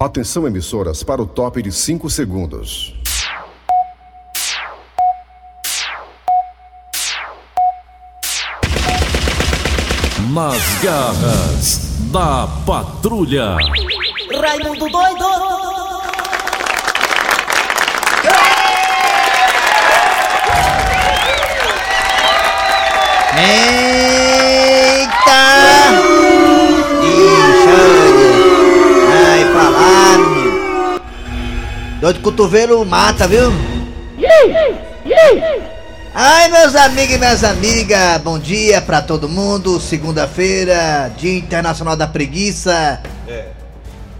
Atenção emissoras para o top de 5 segundos. Nas garras da patrulha. Raimundo doido! Eita! Dor de cotovelo mata, viu? Ai, meus amigos e minhas amigas, bom dia pra todo mundo. Segunda-feira, Dia Internacional da Preguiça.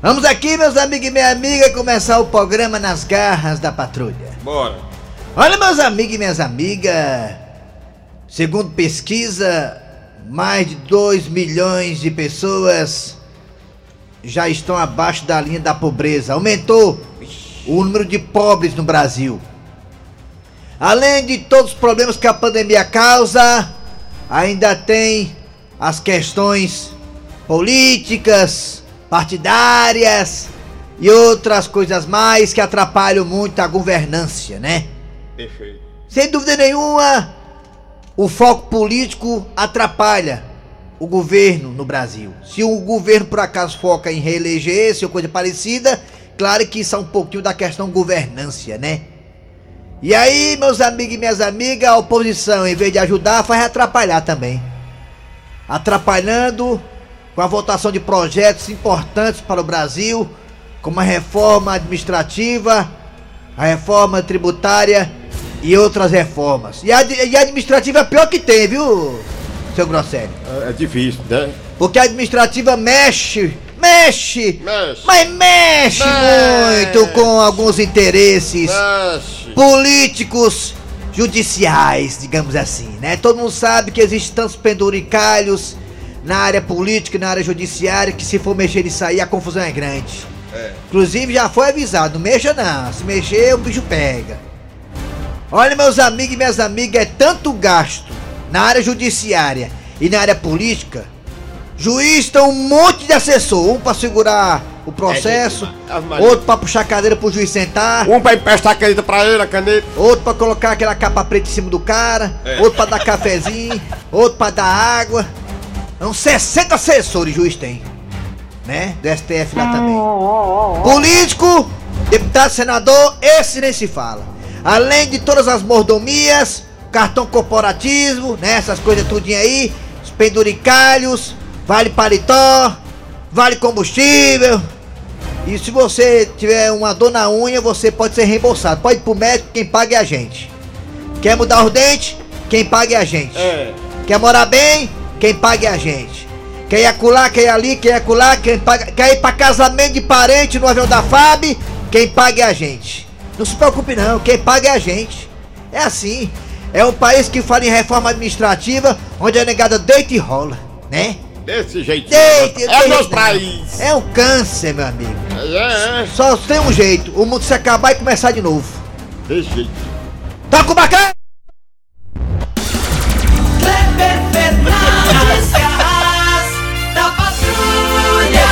Vamos aqui, meus amigos e minha amiga, começar o programa nas garras da patrulha. Bora. Olha, meus amigos e minhas amigas, segundo pesquisa, mais de 2 milhões de pessoas já estão abaixo da linha da pobreza. Aumentou o número de pobres no Brasil. Além de todos os problemas que a pandemia causa, ainda tem as questões políticas, partidárias e outras coisas mais que atrapalham muito a governância, né? Perfeito. Sem dúvida nenhuma, o foco político atrapalha o governo no Brasil. Se o governo por acaso foca em reeleger-se ou coisa parecida, claro que isso é um pouquinho da questão governância, né? E aí, meus amigos e minhas amigas, a oposição, em vez de ajudar, faz atrapalhar também. Atrapalhando com a votação de projetos importantes para o Brasil, como a reforma administrativa, a reforma tributária e outras reformas. E a, e a administrativa é a pior que tem, viu, seu Grosselio? É, é difícil, né? Porque a administrativa mexe, mexe, Mexe. mas mexe, Mexe. muito com alguns interesses Mexe. políticos judiciais, digamos assim, né? Todo mundo sabe que existem tantos penduricalhos na área política e na área judiciária que se for mexer nisso aí a confusão é grande. É. Inclusive já foi avisado, não mexa não, se mexer o bicho pega. Olha meus amigos e minhas amigas, é tanto gasto na área judiciária e na área política. Juiz tem um monte de assessor, um pra segurar o processo, É, outro pra puxar a cadeira pro juiz sentar. Um pra emprestar a caneta pra ele, a caneta. Outro pra colocar aquela capa preta em cima do cara, É. outro pra dar cafezinho, outro pra dar água. Uns 60 assessores juiz tem, né? Do STF lá também. Político, deputado, senador, esse nem se fala. Além de todas as mordomias, cartão corporativo, né? Essas coisas tudinho aí, os penduricalhos, vale paletó, vale combustível. E se você tiver uma dor na unha, você pode ser reembolsado. Pode ir pro médico, quem paga é a gente. Quer mudar os dentes? Quem paga é a gente. É. Quer morar bem? Quem paga é a gente. Quer ir acolá, quer ir ali, quer ir acolá, quem paga. Quer ir pra casamento de parente no avião da FAB? Quem paga é a gente. Não se preocupe não, quem paga é a gente. É assim. É um país que fala em reforma administrativa, onde a negada deita e rola, né? Desse jeito. Deita, É nosso país. É um câncer, meu amigo. É, é. Só tem um jeito, o mundo se acabar e começar de novo. Desse jeito. Toca o bacana! Kleber Fernandes, garras da patrulha!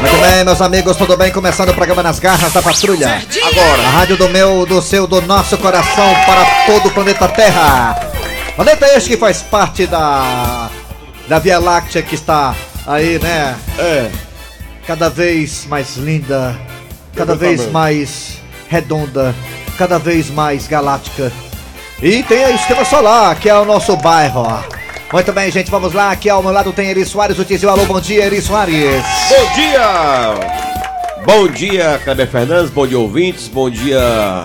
Muito bem, meus amigos, tudo bem? Começando o programa Nas Garras da Patrulha. Agora. A rádio do meu, do seu, do nosso coração para todo o planeta Terra. Planeta este que faz parte da da Via Láctea que está aí, né? É. Cada vez mais linda, cada vez mais redonda, cada vez mais galáctica. E tem aí o sistema solar, que é o nosso bairro. Muito bem, gente, vamos lá. Aqui ao meu lado tem Eri Soares, o Tizio. Alô, bom dia, Eri Soares. Bom dia! Bom dia, Kleber Fernandes, bom dia, ouvintes, bom dia,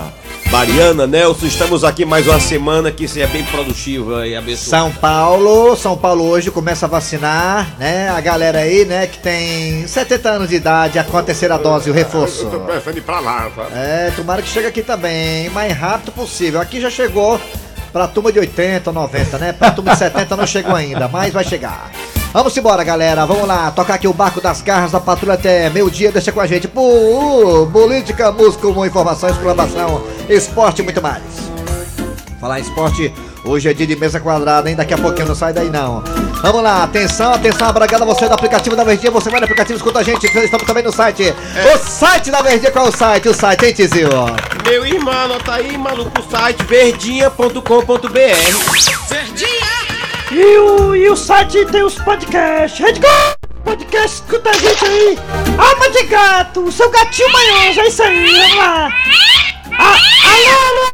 Mariana, Nelson. Estamos aqui mais uma semana que seja bem produtiva e abençoada. São Paulo, São Paulo hoje começa a vacinar, né? A galera aí, né, que tem 70 anos de idade, a com a terceira dose, o reforço. Eu tô pensando em ir pra lá, sabe? É, tomara que chegue aqui também, mais rápido possível. Aqui já chegou pra turma de 80, 90, né? Pra turma de 70 não chegou ainda, mas vai chegar. Vamos embora, galera. Vamos lá, tocar aqui o barco das garras da patrulha até meio-dia. Deixa com a gente. Pô, política, música, informação, exclamação, esporte e muito mais. Falar em esporte, Hoje é dia de mesa quadrada, hein? Daqui a pouquinho não sai daí não. Vamos lá, atenção, atenção, abragada, você do aplicativo da Verdinha, você vai no aplicativo, escuta a gente, estamos também no site. O site da Verdinha, qual é o site? O site, hein, Tizio? Meu irmão, anota aí, maluco, o site verdinha.com.br. E o, e o site tem os podcasts. Rede! Podcast, escuta a gente aí. Alma de gato, o seu gatinho manhoso, é isso aí, vamos lá. Ah, alô, alô.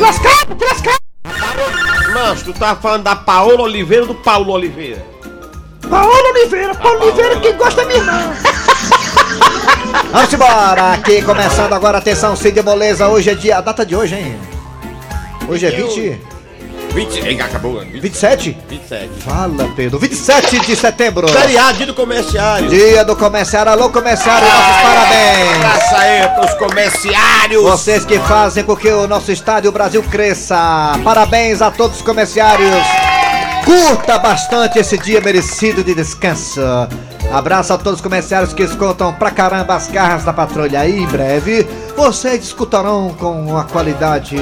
Lascado, lascado. Mas tu tá falando da Paola Oliveira ou do Paulo Oliveira? Paulo Oliveira, Paulo Oliveira, quem gosta é minha irmã. Vamos embora, aqui começando agora, atenção, Cid Moleza, hoje é dia, a data de hoje, hein? Hoje é 20, 20, Ei, acabou, 20, 27? 27. Fala, Pedro, 27 de setembro. Feriado, dia do comerciário. Dia do comerciário, alô comerciário, nossos parabéns! Graça aí pros comerciários. Vocês que fazem com que o nosso estádio Brasil cresça. Parabéns a todos os comerciários. Curta bastante esse dia merecido de descanso. Abraço a todos os comerciários que escutam pra caramba as garras da patrulha. Aí em breve vocês escutarão com uma qualidade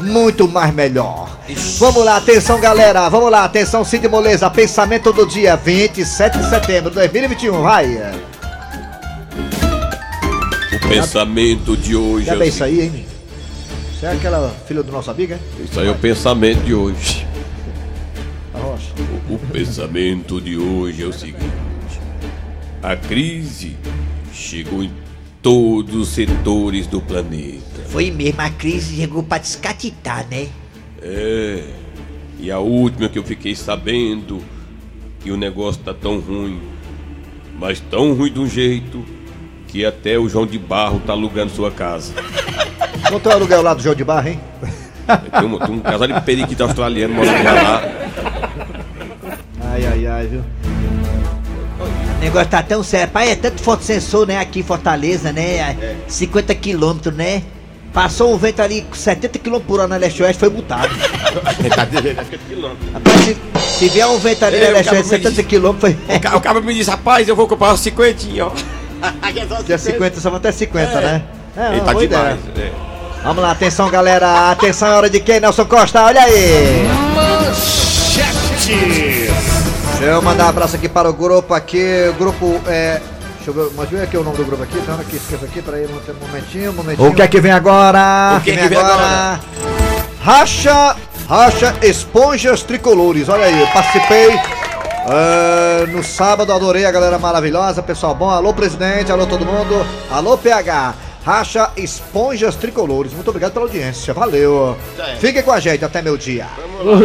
muito mais melhor. Vamos lá, atenção galera, vamos lá, atenção Cid Moleza, pensamento do dia 27 de setembro de 2021, vai! O pensamento de hoje. Já é bem o isso aí, hein? Você é aquela filha do nosso amigo, é? Isso aí é o pensamento de hoje. Rocha. O pensamento de hoje é o seguinte: a crise chegou em todos os setores do planeta. Foi mesmo, a crise chegou pra descatitar, né? É. E a última que eu fiquei sabendo que o negócio tá tão ruim, mas tão ruim de um jeito que até o João de Barro tá alugando sua casa. Não tem aluguel lá do João de Barra, hein? Tem um, tem um casal de periquito australiano morando lá. Ai, ai, ai, viu? O negócio tá tão sério. Pai, é tanto fotossensor, né? Aqui em Fortaleza, né? 50 quilômetros, né? Passou um vento ali com 70 km por hora na leste-oeste, foi multado. Tá é quilômetro. Rapaz, se, se vier um vento ali É, na leste-oeste, cara me 70 km, foi... O, ca- o cara me disse, rapaz, eu vou comprar uns cinquentinha, ó. Dia 50, só vão até 50, né? É, Ele tá demais. é. Vamos lá, atenção, galera. Atenção, é hora de quem, Nelson Costa? Olha aí. Deixa eu mandar um abraço aqui para o grupo aqui. O grupo é. Deixa eu ver, mas ver aqui o nome do grupo aqui, tá aqui, esqueça aqui, peraí, um momentinho, um momentinho. O que é que vem agora? O que é que vem agora? Racha, racha esponjas tricolores. Olha aí, eu participei é, no sábado, adorei a galera maravilhosa, pessoal bom. Alô, presidente, alô, todo mundo. Alô, PH. Racha esponjas tricolores. Muito obrigado pela audiência, valeu. Fiquem com a gente até meu dia.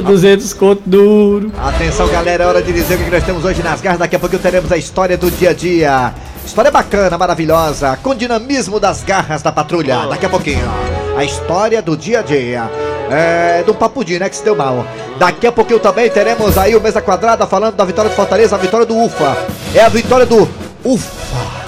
200 conto duro. Atenção, galera, é hora de dizer o que nós temos hoje nas garras. Daqui a pouco teremos a história do dia a dia. História bacana, maravilhosa, com dinamismo das garras da patrulha. Daqui a pouquinho, a história do dia a dia. É, do Papudinho, né, que se deu mal. Daqui a pouquinho também teremos aí o Mesa Quadrada falando da vitória do Fortaleza, a vitória do UFA. É a vitória do UFA.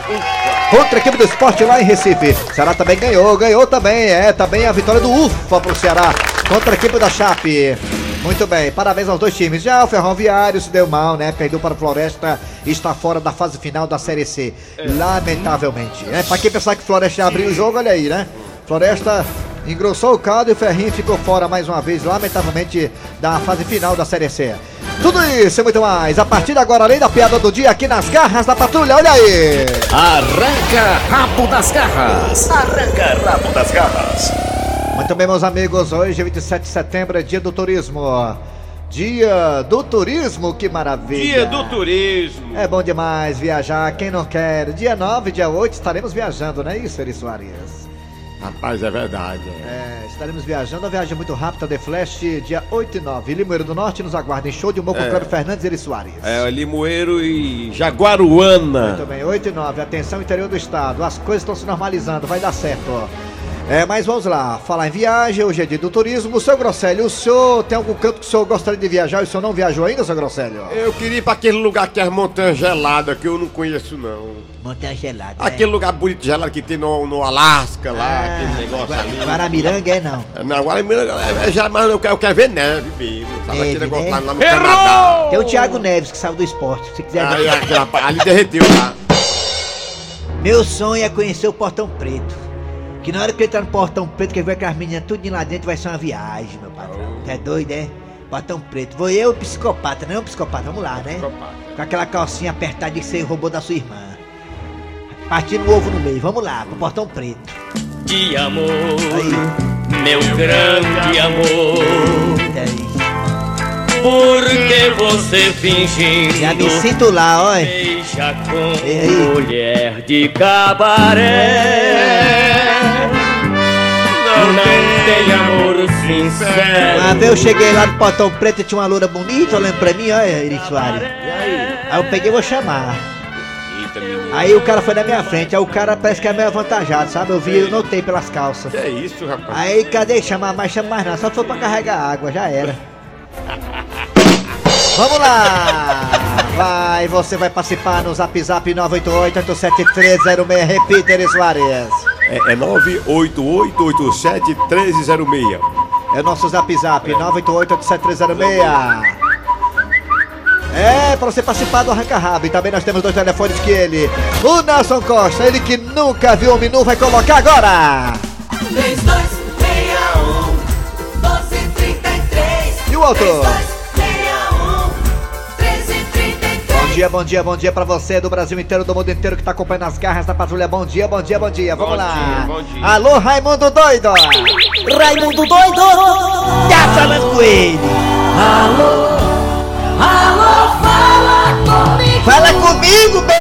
Contra a equipe do esporte lá em Recife. Ceará também ganhou, ganhou também. É também a vitória do UFA pro Ceará. Contra a equipe da Chape. Muito bem, parabéns aos dois times. Já o Ferroviário se deu mal, né? Perdeu para o Floresta e está fora da fase final da Série C. Lamentavelmente. É, pra quem pensar que o Floresta ia abrir o jogo, olha aí, né? Floresta engrossou o caldo e o Ferrinho ficou fora mais uma vez, lamentavelmente, da fase final da Série C. Tudo isso e muito mais. A partir de agora, além da piada do dia aqui nas garras da patrulha, olha aí. Arranca rabo das garras. Arranca rabo das garras. Muito bem, meus amigos, hoje, 27 de setembro, é dia do turismo. Dia do turismo, que maravilha. Dia do turismo. É bom demais viajar, quem não quer. Dia 9, dia 8, estaremos viajando, não é isso, Eri Soares? Rapaz, é verdade. É, estaremos viajando, a viagem muito rápida, The Flash, dia 8 e 9. Limoeiro do Norte, nos aguardem. Show de humor com É. Cláudio Fernandes e Eri Soares. É, Limoeiro e Jaguaruana. Muito bem, 8 e 9, atenção interior do estado, as coisas estão se normalizando, vai dar certo. É, mas vamos lá, falar em viagem, hoje é dia do turismo. Seu Grosselio, o senhor tem algum canto que o senhor gostaria de viajar e o senhor não viajou ainda, seu Grosselio? Eu queria ir pra aquele lugar que é as montanhas geladas, que eu não conheço não. Montanha gelada. Aquele lugar bonito gelado que tem no, no Alasca lá, aquele negócio ali. né? Guaramiranga é não. Não, agora é, é, já, mas eu quero, eu quero ver neve mesmo. Sabe Neve, aquele negócio né? lá, no Canadá. Tem o Thiago Neves que saiu do esporte. Se quiser aquele rapaz, ali derreteu lá. Meu sonho é conhecer o Portão Preto. Que na hora que ele tá no portão preto, que ele vai com as meninas tudo lá dentro, vai ser uma viagem, meu patrão. É doido, é? Portão preto. Vou eu, psicopata, não é um psicopata, vamos lá, né? Com aquela calcinha apertada que você roubou da sua irmã. Partindo o ovo no meio, vamos lá, pro portão preto. de amor, Aí, meu grande amor. aí. Por que você fingindo Já me sinto lá, ó. Beija com E aí? mulher de cabaré Não tem amor sincero Uma vez eu cheguei lá no portão preto e tinha uma loura bonita olhando pra mim, olha, Eri Soares. Aí eu peguei e vou chamar. Aí o cara foi na minha frente, aí o cara parece que é meio avantajado, sabe? Eu vi, eu notei pelas calças. Que é isso, rapaz? Aí cadê chamar mais, chama mais não, só foi pra carregar água, já era. Vamos lá! Vai, você vai participar no Zap Zap 988-87306, repita, Eri Soares. É, é 988871306. É o nosso Zap Zap, 988-87306. É, pra você participar do Arranca Rabo. E também nós temos dois telefones que ele, o Nelson Costa, ele que nunca viu o menu, vai colocar agora. 3261 1233 E o outro? Dia, bom dia, bom dia pra você do Brasil inteiro, do mundo inteiro que tá acompanhando as garras da patrulha. Bom dia, bom dia, bom dia. Vamos Bom lá. dia, bom dia. Alô, Raimundo Doido. Raimundo doido Tá falando com ele. Alô, fala comigo Fala comigo, bem.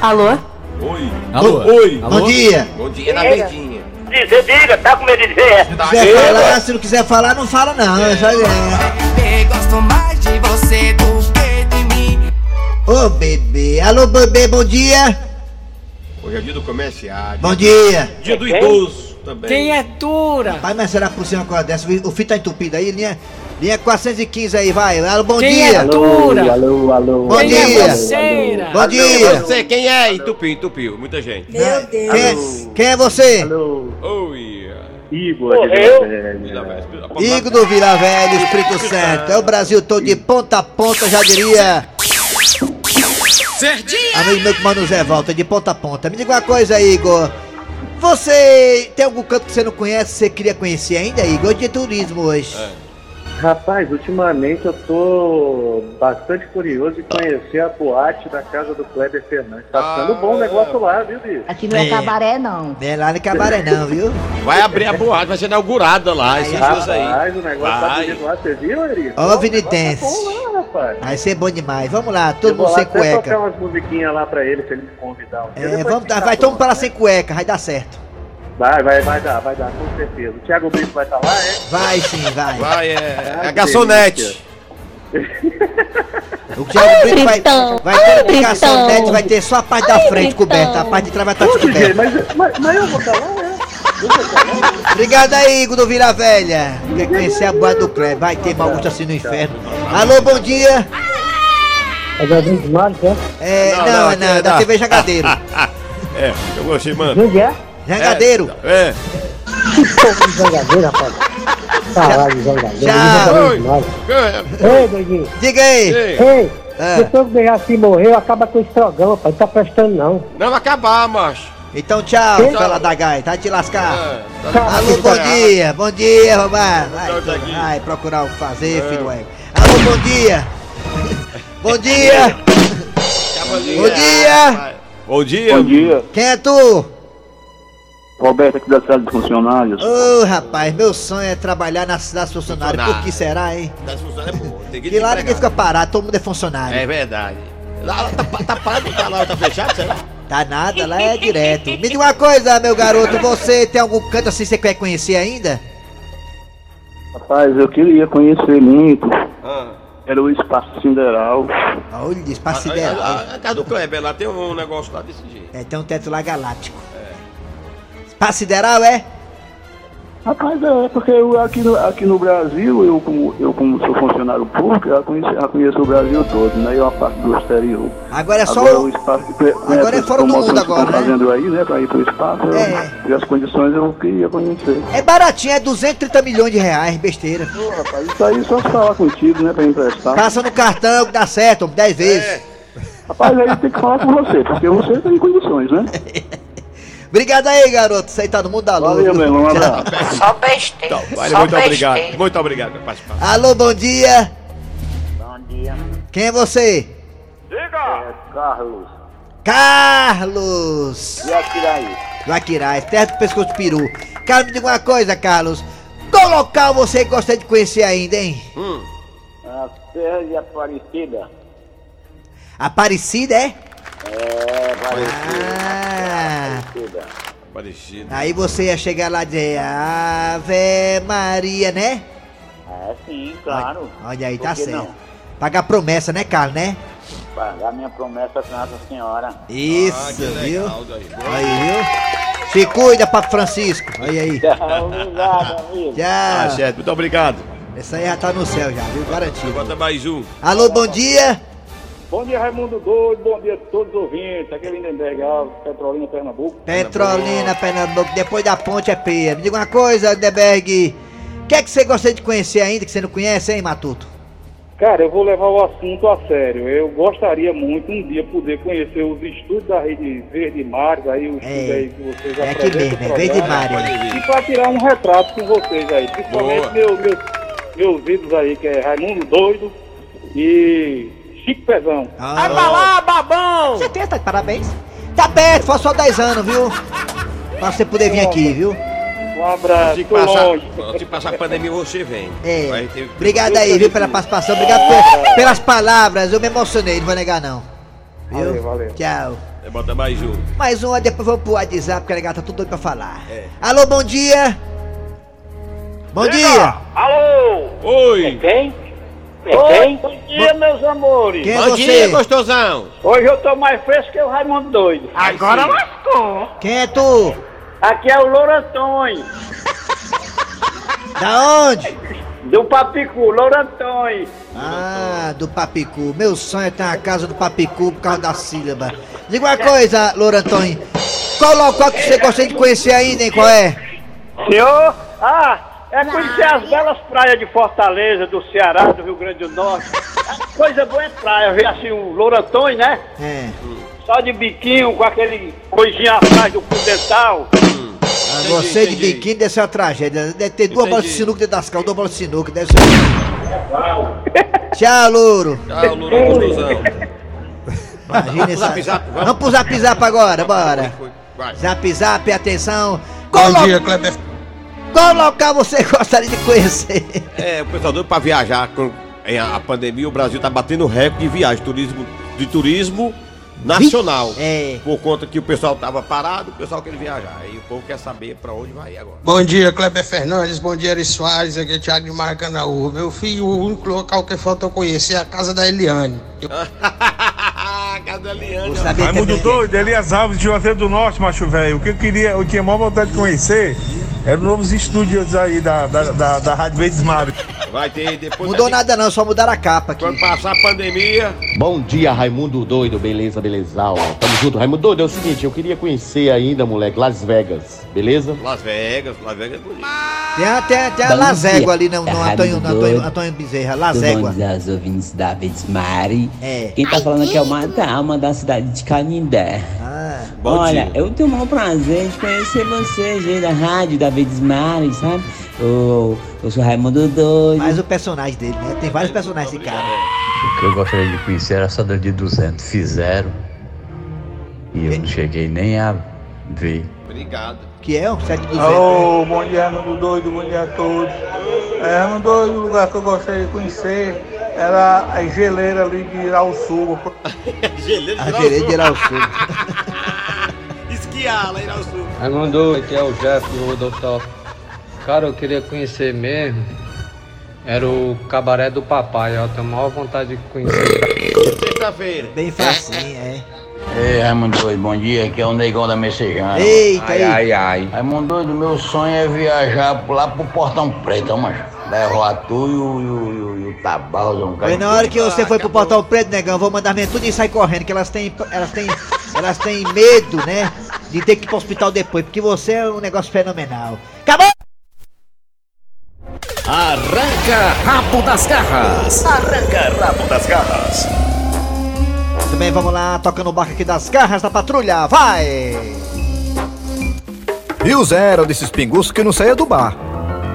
Alô? Oi. Alô? Oi. Bom dia. Bom dia, na verdinha. Diga, diga, tá com medo de dizer Se quiser falar, se não quiser falar, não fala não. É só é. Bebê, gosto mais de você do que de mim Ô bebê, alô bebê, bom dia. Hoje é dia do comerciário. Bom dia. Dia do idoso também. Quem é Tura? Pai, mas será por cima uma coisa dessa? O fio tá entupido aí, linha, linha 415 aí, vai. Alô, bom Quem dia. é Tura? Alô, alô. Bom Quem dia. é? Bom dia. Você, quem é? Entupiu, entupiu. Muita gente. Quem é, quem é você? Alô, Oi. Igor de. Igor do Vila Velha, Espírito Santo. É o Brasil todo de ponta a ponta, já diria. Amigo meu que manda o Zé Volta, de ponta a ponta. Me diga uma coisa, Igor. Você tem algum canto que você não conhece, você queria conhecer ainda, Igor? Hoje é turismo hoje. Rapaz, ultimamente eu tô bastante curioso de conhecer a boate da casa do Kleber Fernandes. Tá ficando Ah. bom o negócio lá, viu, bicho? Aqui não é, É. cabaré, não. Não é lá no cabaré não, viu? Vai abrir a boate, vai ser inaugurada lá esses dias aí. Rapaz, o negócio tá Vai. bonito lá, você viu, Eri? Ó, Vinitense. Tá bom lá, rapaz. Vai ser bom demais. Vamos lá, Eu todo vou mundo lá sem até tocar cueca. umas musiquinhas lá pra ele, se ele me convidar. um. É, vamos, fica vai todo mundo para né? sem cueca, vai dar certo. Vai, vai, vai dar, vai dar, com certeza. O Thiago Brito vai estar lá, é? Vai sim, vai. Vai, é, Ah, é a garçonete. O Thiago Brito vai, Britão. vai ter Ai, net, vai ter só a parte da frente Britão. coberta, a parte de trás vai estar DJ, descoberta. mas, mas, mas eu vou estar lá, é? Eu vou estar lá. Obrigado aí, Igor do Vila Velha. Quer conhecer a boate do Kleber? Vai ter gosto assim no inferno. Alô, bom dia. É Jardim dos Mares, é? É, Não, não, não, não, aqui é da da- TV Jangadeiro. É, eu gostei, mano. Onde é? Jangadeiro. É. Que zangadeiro, rapaz. Caralho, zangadeiro. Tchau. Oi. É. Ei, doidinho. Diga aí. Ei, Ei, Ah. depois que o assim morreu, acaba com esse programa, rapaz. Não tá prestando, não. Não vai acabar, macho. Então tchau, Tchau. fala da Gai, tá te lascar. É, tá Alô, bom dia, bom dia, Romar. Vai, vai procurar o que fazer, É. filho ego. Alô, bom dia. Bom dia. Bom dia. Bom dia. Bom dia, Quem é tu? Roberto aqui da cidade de funcionários. Ô, rapaz, meu sonho é trabalhar na cidade funcionária. Por Funcionário. que será, hein? Das funções é bom. Tem que Que lá ninguém fica parado, todo mundo é funcionário. É verdade. Lá, lá tá, tá parado, tá lá, tá fechado, será? Tá nada, lá é direto. Me diga uma coisa, meu garoto, você tem algum canto assim que você quer conhecer ainda? Rapaz, eu queria conhecer muito. Ah. Era o Espaço Sideral. Olha, espaço A, sideral. a, a casa do Kleber lá tem um negócio lá desse jeito. É, tem um teto lá galáctico. Espaço sideral, é? Rapaz, é porque eu, aqui, no, aqui no Brasil, eu como, eu como sou funcionário público, já conheço, já conheço o Brasil todo, né? E uma parte do exterior. Agora é só agora o- o espaço. agora é fora do mundo agora, né? fazendo aí, né? Pra ir pro espaço. eu- É. E as condições eu queria conhecer. É baratinho, é 230 milhões de reais, besteira. Ô, rapaz, isso aí só se falar contigo, né? Pra emprestar. Passa no cartão que dá certo, 10 vezes. É. Rapaz, aí tem que falar com você, porque você tem condições, né? Obrigado aí, garoto. Você aí tá no mundo da luz. Valeu, meu irmão. Um. Só besteira. Então, vale, muito besteira. obrigado. Muito obrigado pela participação. Alô, bom dia. Bom dia. Quem é você? É Carlos. Carlos. Akiraí? Vaquirais, terra do pescoço de peru. Cara, me diga uma coisa, Carlos. Qual local você gosta de conhecer ainda, hein? Hum. A Serra de Aparecida. Aparecida, é? É, Ah, Aparecida. Parecido. aí você ia chegar lá e dizer Ave Maria, né? É sim, claro. Olha aí, Por tá certo. não? Pagar promessa, né, Carlos, né? Pagar minha promessa com Nossa Senhora. Isso, Ah, viu? legal. Aí, viu? Se cuida, Papo Francisco. Olha aí. Obrigado, amigo. Ah, Tchau. certo. Muito obrigado. Essa aí já tá no céu já, viu? Garantido. Bota mais um. Alô, bom dia. Bom dia, Raimundo Doido. Bom dia a todos os ouvintes. Aqui é Lindenberg Alves, Petrolina, Pernambuco. Petrolina, Pernambuco, depois da ponte é peia. Me diga uma coisa, Deberg. O que é que você gostaria de conhecer ainda que você não conhece, hein, Matuto? Cara, eu vou levar o assunto a sério. Eu gostaria muito um dia poder conhecer os estúdios da Rede Verde Mares, aí o estúdio É. aí que vocês É aqui apresentam mesmo, é Verde. Mares. E pra tirar um retrato com vocês aí, principalmente Boa. meu, meus, meus ídolos aí, que é Raimundo Doido e Chico Pezão. Ah, lá, babão! Você tem, tá de parabéns. Tá perto, foi só 10 anos, viu? Pra você poder vir aqui, viu? Um abraço, Se passar, longe. se passar a pandemia, você vem. É. Vai ter- Obrigado aí, viu, pela participação. Obrigado pe- pelas palavras. Eu me emocionei, não vou negar, não. Viu? Valeu, valeu. Tchau. É, Bota mais um. Mais uma, depois vou pro WhatsApp, porque a negada tá tudo doido pra falar. É. Alô, bom dia. Bom dia. Alô! Oi! Quem? Oi, Bom dia, meus amores. Quem é Bom você? dia, gostosão! Hoje eu tô mais fresco que o Raimundo Doido. Agora lascou! Quem é tu? Aqui é o Louro Antônio, Da onde? do Papicu, Louro Antônio. Ah, do Papicu. Meu sonho é ter uma casa do Papicu por causa da sílaba. Diga uma coisa, Louro Antônio. Qual local que você gostaria de conhecer ainda, hein? Qual é? Senhor, ah, é conhecer as belas praias de Fortaleza, do Ceará, do Rio Grande do Norte. Coisa boa é praia, ver assim o Louro Antônio, né? É. Só de biquinho, com aquele coisinha atrás do fio dental. Ah, Entendi, você de entendi. biquíni deve ser uma tragédia. Deve ter duas bolas de sinuca dentro das calças, duas bolas de sinuca. Deve ser. Tchau, Louro. Tchau, Louro gostosão. Imagina essa. Zap, zap, vamos. Vamos pro zap zap agora, bora. Zap zap, atenção. Qual, lo... Kleber. Qual local você gostaria de conhecer? É, o pessoal doido pra viajar. Com em a pandemia, o Brasil tá batendo recorde de viagem, turismo, de turismo nacional. É. Por conta que o pessoal tava parado, o pessoal quer viajar. Aí o povo quer saber pra onde vai agora. Bom dia, Kleber Fernandes. Bom dia, Eri Soares. Aqui é Thiago de Maracanãú. Meu filho, o único local que falta eu conhecer é a casa da Eliane. Eu- Cadê a Liane? Saber Raimundo. Doido, Elias Alves de Juazeiro do Norte, macho velho. O que eu queria, eu tinha maior vontade de conhecer eram novos estúdios aí da, da, da, da Rádio Verdes Mares. Vai ter depois. Mudou nada não, só mudaram a capa aqui. Quando passar a pandemia, Bom dia, Raimundo Doido, beleza, belezal. Tamo junto, Raimundo Doido, é o seguinte, eu queria conhecer ainda, moleque, Las Vegas, beleza? Las Vegas, Las Vegas é bonito. Tem a, tem a, Lazégua ali no, no Antônio, no Antônio. Antônio Bezerra. Lazégua. aos ouvintes da Vez Mari. É. Quem tá falando aqui é o Matalma da cidade de Canindé. Ah, Bom Olha, dia. eu tenho o maior prazer de conhecer vocês aí da rádio da Vez Mari, sabe? Eu, eu sou Raimundo Doido. mais o personagem dele, né? Tem vários personagens esse cara. O que eu gostaria de conhecer era só da de 200. Fizeram. E eu não cheguei nem a ver. Obrigado. Que é um 7200. Alô, bom dia, Raimundo Doido, bom dia a todos. É, Raimundo Doido, o lugar que eu gostaria de conhecer era a geleira ali de Irauçuba. Geleiro A gerente geral sul. Esquiar lá em Sul. Raimundo, aqui é o Jeff do Rodolfo. Cara, eu queria conhecer mesmo. Era o cabaré do papai, ó. Tenho a maior vontade de conhecer. Sexta-feira. Bem facinho, é. Ei, Raimundo Doido, bom dia. Aqui é o Negão da Messejana. Eita, ai, aí. ai, ai. Raimundo Doido, meu sonho é viajar lá pro Portão Preto, mas levar tu e o, e o, e o, e na hora que você foi pro Portal Preto, negão, vou mandar mesmo tudo e sai correndo, que elas têm, elas têm, elas têm medo, né? De ter que ir pro hospital depois, porque você é um negócio fenomenal. Acabou! Arranca rabo das garras. Arranca rabo das garras. Também vamos lá, tocando o barco aqui das garras da patrulha, vai! E o Zé era desses pinguços que não saía do bar.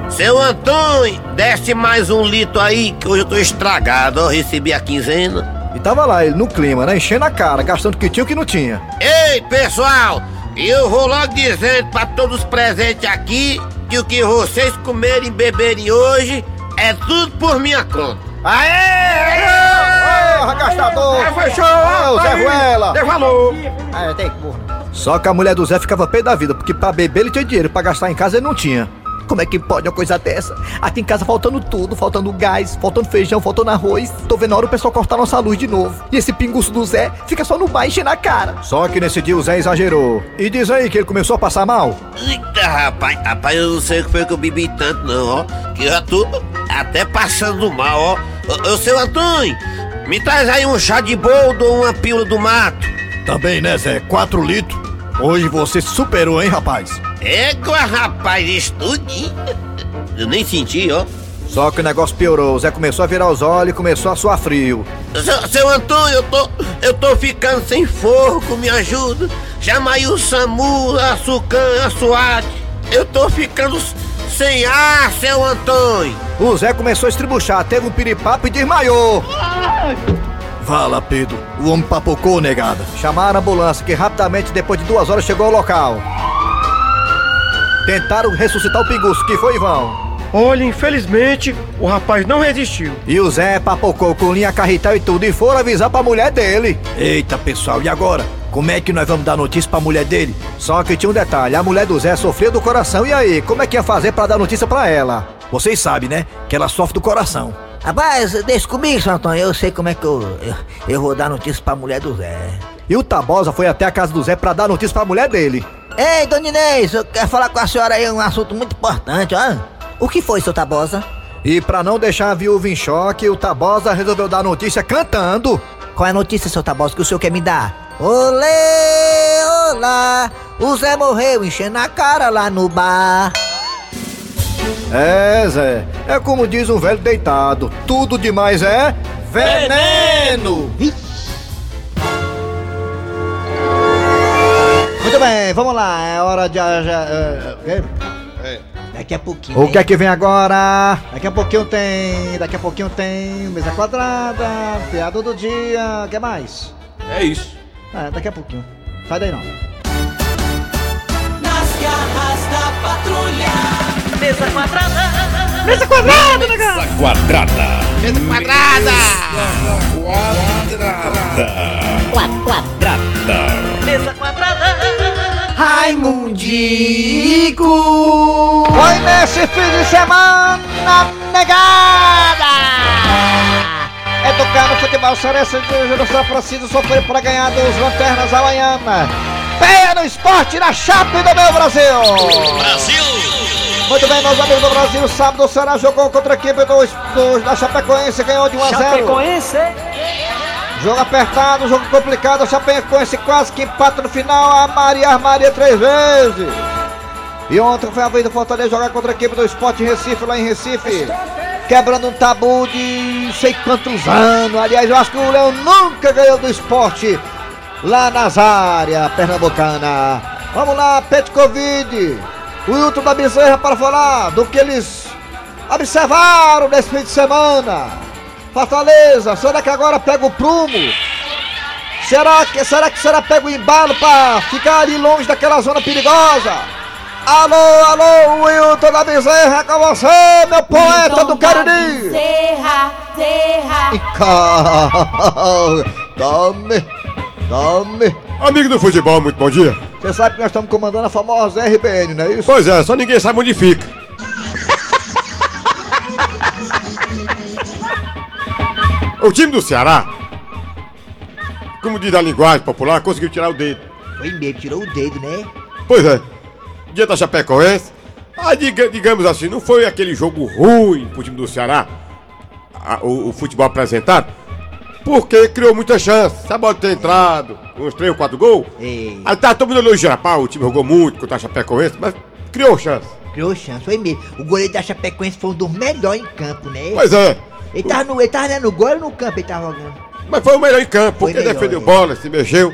Seu Antônio, desce mais um litro aí que hoje eu tô estragado, ó, recebi a quinzena. E tava lá, ele no clima, né? Enchendo a cara, gastando o que tinha e o que não tinha. Ei, pessoal, eu vou logo dizendo pra todos os presentes aqui que o que vocês comerem e beberem hoje é tudo por minha conta. Aê! Porra, gastador! É, show! Ô, Zé Aí, Ruela! Dê valor! É, tem porra. Só que a mulher do Zé ficava pé da vida, porque pra beber ele tinha dinheiro, pra gastar em casa ele não tinha. Como é que pode uma coisa dessa? Aqui em casa faltando tudo, faltando gás, faltando feijão, faltando arroz. Tô vendo a hora o pessoal cortar nossa luz de novo. E esse pinguço do Zé fica só no bar enchendo a cara. Só que nesse dia o Zé exagerou. E diz aí que ele começou a passar mal. Eita, rapaz, rapaz, eu não sei o que foi que eu bebi tanto não, ó. Que eu já tô até passando mal, ó. Ô, ô seu Antônio, me traz aí um chá de boldo ou uma pílula do mato. Também, né, Zé? 4 litros. Hoje você se superou, hein, rapaz? Égua, rapaz, tudinho. Eu nem senti, ó. Só que o negócio piorou. O Zé começou a virar os olhos e começou a suar frio. Seu, seu Antônio, eu tô, eu tô ficando sem fogo, me ajuda. Chama aí o SAMU, a SUCAM, a SWAT. Eu tô ficando sem ar, seu Antônio. O Zé começou a estribuchar, teve um piripapo e desmaiou. Fala, Pedro. O homem papocou, negada. Chamaram a ambulância, que rapidamente, depois de duas horas, chegou ao local. Tentaram ressuscitar o pinguço, que foi em vão. Olha, infelizmente, o rapaz não resistiu. E o Zé papocou com linha carretel e tudo, e foram avisar pra mulher dele. Eita, pessoal, e agora? Como é que nós vamos dar notícia pra mulher dele? Só que tinha um detalhe, a mulher do Zé sofreu do coração, e aí, como é que ia fazer pra dar notícia pra ela? Vocês sabem, né? Que ela sofre do coração. Rapaz, deixa comigo, seu Antônio. Eu sei como é que eu, eu, eu vou dar notícia pra mulher do Zé. E o Tabosa foi até a casa do Zé pra dar notícia pra mulher dele. Ei, dona Inês, eu quero falar com a senhora aí um assunto muito importante, ó. O que foi, seu Tabosa? E pra não deixar a viúva em choque, o Tabosa resolveu dar notícia cantando. Qual é a notícia, seu Tabosa, que o senhor quer me dar? Olê, olá, o Zé morreu enchendo a cara lá no bar. É, Zé, é como diz um velho deitado: tudo demais é veneno! Muito bem, vamos lá, é hora de. Já, é, É. Daqui a pouquinho. O que é que vem agora? Daqui a pouquinho tem. Daqui a pouquinho tem mesa quadrada, piada do dia. O que mais? É isso. É, daqui a pouquinho. Sai daí não. Nas garras da patrulha. Mesa quadrada. Mesa quadrada, negão! Quadrada. Mesa quadrada. Quadrada. Mesa quadrada. Raimundico! Foi nesse fim de semana, negada! Educando futebol Cereça de São Francisco sofreu para ganhar dos Lanternas Havaiana. Peia no esporte na Chape do meu Brasil! Brasil! Muito bem, meus amigos do Brasil, sábado o Ceará jogou contra a equipe do, do, da Chapecoense, ganhou de 1 a 0. Chapecoense? Jogo apertado, jogo complicado, a Chapecoense quase que empata no final, a Maria Maria três vezes. E ontem foi a vez do Fortaleza jogar contra a equipe do Esporte Recife, lá em Recife. Quebrando um tabu de sei quantos anos. Aliás, eu acho que o Leão nunca ganhou do esporte lá nas áreas pernambucana. Vamos lá, Pet Covid. O Hilton da Bezerra para falar do que eles observaram nesse fim de semana. Fortaleza, será que agora pega o prumo? Será que, será que será pega o embalo para ficar ali longe daquela zona perigosa? Alô, alô, Wilton da Bezerra, é com você, meu poeta do Cariri! Serra, serra. Tome, tome. Amigo do futebol, muito bom dia. Você sabe que nós estamos comandando a famosa RBN, não é isso? Pois é, só ninguém sabe onde fica. O time do Ceará, como diz a linguagem popular, conseguiu tirar o dedo. Foi mesmo, tirou o dedo, né? Pois é, dia da Chapecoense. Ah, diga- digamos assim, não foi aquele jogo ruim pro time do Ceará, a- o, o futebol apresentado, porque criou muita chance. Se a bola ter entrado, uns 3 ou 4 gols, Ei. aí tá todo mundo elogiando. Pá, o time jogou muito contra a Chapecoense, mas criou chance. Criou chance, foi mesmo. O goleiro da Chapecoense foi um dos melhores em campo, né? Pois é. Ele tava no, ele tava né, no gol ou no campo ele tava jogando? Mas foi o melhor em campo, porque melhor, defendeu é. bola, se mexeu.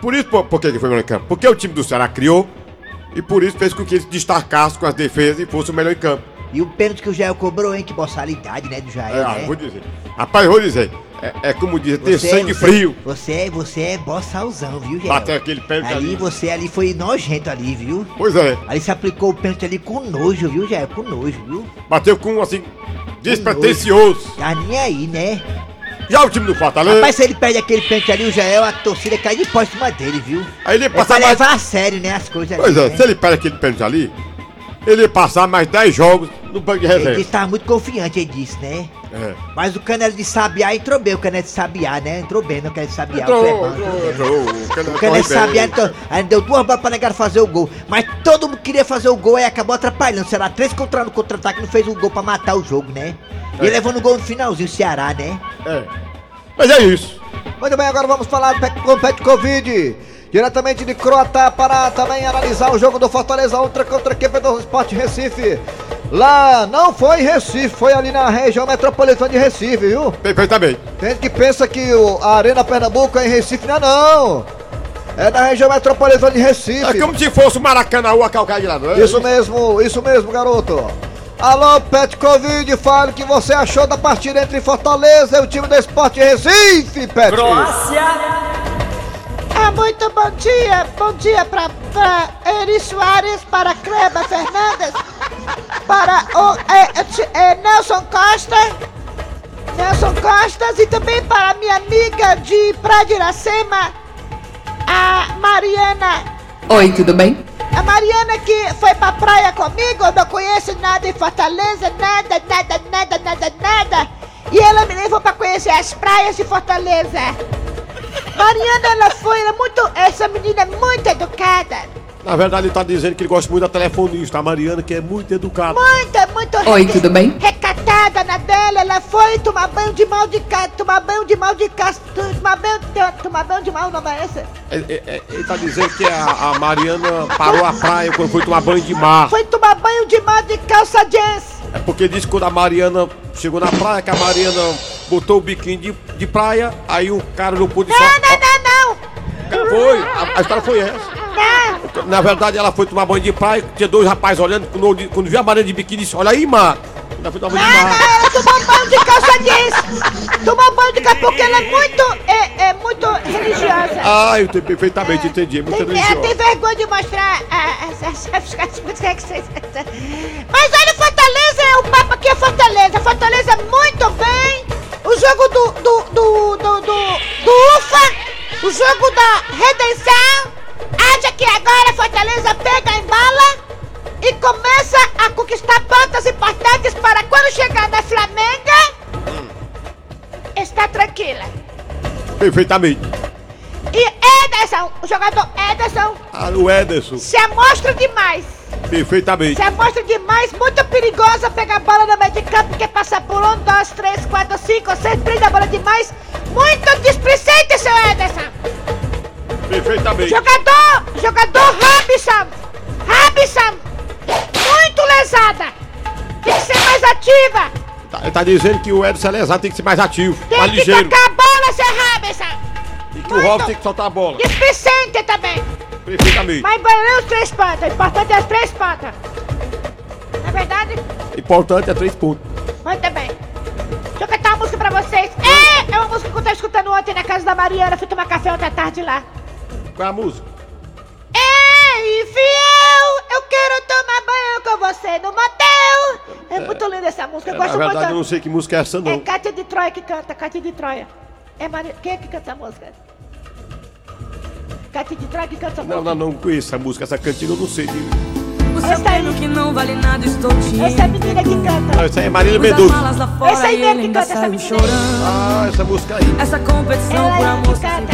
Por isso, por, por que ele foi o melhor em campo? Porque o time do Ceará criou e por isso fez com que ele se destacasse com as defesas e fosse o melhor em campo. E o pênalti que o Jael cobrou, hein? Que boçalidade, né, do Jael, É, ah, né? vou dizer. Rapaz, vou dizer. É, é como dizer, ter Você- sangue você- frio. Você é, você é bossalzão, viu, Jael? Bater aquele pênalti ali. ali. você ali foi nojento ali, viu? Pois é. Ali você aplicou o pênalti ali com nojo, viu, Jael? Com nojo, viu? Bateu com assim, despretensioso. Tá nem aí, né? Já o time do Fortaleza. Rapaz, se ele perde aquele pênalti ali, o Jael, a torcida cai de pó em cima dele, viu? Aí ele É passa pra mais. levar a sério, né, as coisas Pois ali, é, né? se ele perde aquele pênalti ali, ele ia passar mais 10 jogos no banco de Ele reserva. disse que tava muito confiante, ele disse, né? É. Mas o Canelo de Sabiá entrou bem, o Canelo de Sabiá, né? Entrou bem no Canelo de Sabiá. Entrou, o Clebão, entrou, o Canelo O Canelo de. Sabiá entrou, aí deu duas bolas pra negar fazer o gol. Mas todo mundo queria fazer o gol, aí acabou atrapalhando. Será três contra um no contra-ataque, não fez o gol pra matar o jogo, né? E É. levou no gol no finalzinho, o Ceará, né? É. Mas é isso. Muito bem, agora vamos falar do Pet Covid. Diretamente de Croatá para também analisar o jogo do Fortaleza Ultra contra a equipe do Sport Recife. Lá não foi em Recife, foi ali na região metropolitana de Recife, viu? Perfeitamente. Tem gente que pensa que o, a Arena Pernambuco é em Recife, não é não. É na região metropolitana de Recife. É como se fosse o Maracanã, a calcaia de é? Isso mesmo, isso mesmo, garoto. Alô, Pet Covid, fale o que você achou da partida entre Fortaleza e o time do Sport Recife, Pet. Ah, muito bom dia. Bom dia pra, pra Eri Soares, para Cleba Fernandes, para o é, é, é, Nelson Costa, Nelson Costas e também para minha amiga de Praia de Iracema, a Mariana. Oi, tudo bem? A Mariana que foi pra praia comigo, não conhece nada em Fortaleza, nada, nada, nada, nada, nada. E ela me levou pra conhecer as praias de Fortaleza. Mariana, ela foi, ela é muito, essa menina é muito educada. Na verdade, ele tá dizendo que ele gosta muito da telefonista, a Mariana, que é muito educada. Muito, muito Oi, tudo bem? Recatada na dela, ela foi tomar banho de mal de cá, tomar banho de mal de cá, tomar banho, tomar banho de mal, não é esse? Ele, ele- ele tá dizendo que a, a Mariana parou a praia quando foi tomar banho de mar. Foi tomar banho de mal de calça jeans. É porque disse que quando a Mariana chegou na praia, que a Mariana botou o biquíni de, de praia, aí o cara não pôde só. Não, não, não, não. Foi, a, a história foi essa. Não. Na verdade, ela foi tomar banho de praia, tinha dois rapazes olhando, quando, quando viu a Mariana de biquíni, disse: Olha aí, mar. Ela foi tomar banho de. Ela tomou banho de calça jeans. Tomou banho de calça porque ela é muito, é, é muito religiosa. Ah, eu tenho perfeitamente entendi, é muito Tem, ela tem religiosa. vergonha de mostrar as, as, as, as músicas que vocês. Mas olha, Fortaleza é o papo aqui é Fortaleza. Fortaleza muito bem. O jogo do do, do, do, do, do UFA. O jogo da redenção. Haja que agora Fortaleza pega em bala e começa a conquistar pontos importantes para quando chegar na Flamenga. Está tranquila. Perfeitamente. E Ederson, o jogador Ederson, Ah, o Ederson. se amostra demais. Perfeitamente. Se amostra demais, muito perigosa pegar a bola no meio de campo, quer passar por um, dois, três, quatro, cinco, seis, três da bola demais. Muito displicente, seu Ederson. Perfeitamente. Jogador, jogador Robson, Robson, lesada. Tem que ser mais ativa. Tá- Ele tá dizendo que o Ederson é lesado, tem que ser mais ativo, Tem mais que ligeiro. tocar a bola, seu Robson. E que o Robson tem que soltar a bola. Displicente também. Perfeitamente. Mas banhou os três pontas. O importante é as três. Não é verdade? Importante é três pontos. Muito bem. Deixa eu cantar uma música pra vocês. É, é uma música que eu tava escutando ontem na casa da Mariana. Fui tomar café ontem à tarde lá. Qual é a música? Ei, quero tomar você no motel. É, muito linda essa música. Eu É, na gosto verdade, eu muito. não sei que música é essa, É não. Cátia de Troia que canta. Cátia de Troia. É Mari... Quem é que canta essa música? Cátia de Troia que canta essa Não, música. não, não conheço essa música, essa cantiga eu não sei. De... O seu pelo que não vale nada, estou te Essa é a menina que canta. Não, essa aí é Marília Mendonça. fora Essa aí mesmo que canta essa menina. chorando. Ah, essa música aí. Essa competição por Ela é amor que canta.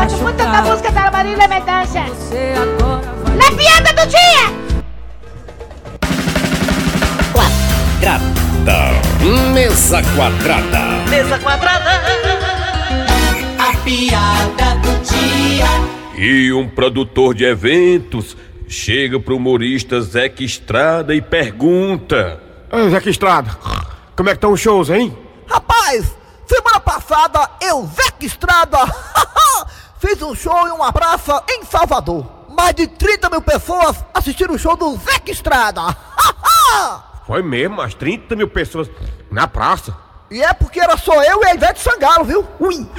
Gosto muito da música da Marília Mendonça. Você agora vai Na piada do dia! Quadrada. Mesa quadrada. Mesa quadrada. A piada do dia. E um produtor de eventos chega pro humorista Zeca Estrada e pergunta: Ô, Zeca Estrada, como é que estão os shows, hein? Rapaz, semana passada eu, Zeca Estrada, fiz um show em uma praça em Salvador. Mais de 30 mil pessoas assistiram o show do Zeca Estrada. Foi mesmo, umas 30 mil pessoas na praça. E é porque era só eu e a Ivete Sangalo, viu? Ui!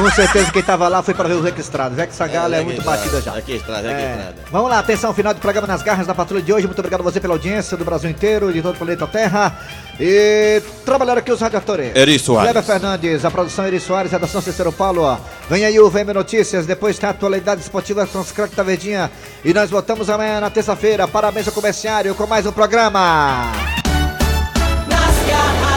Com certeza quem tava lá foi pra ver o Zeca Estrada. Zeca Sagala é, Zeca muito batida já. Zeca Estrada, Zeca É. Estrada. Vamos lá, atenção, final do programa nas garras da patrulha de hoje. Muito obrigado a você pela audiência do Brasil inteiro, de todo o planeta Terra. E trabalharam aqui os radiatores. Eri Soares. Kleber Fernandes, a produção Eri Soares, redação Cicero Paulo. ó. Vem aí o VM Notícias, depois tem a atualidade esportiva com os craques da Verdinha. E nós voltamos amanhã na terça-feira. Parabéns ao comerciário com mais um programa. Nas garras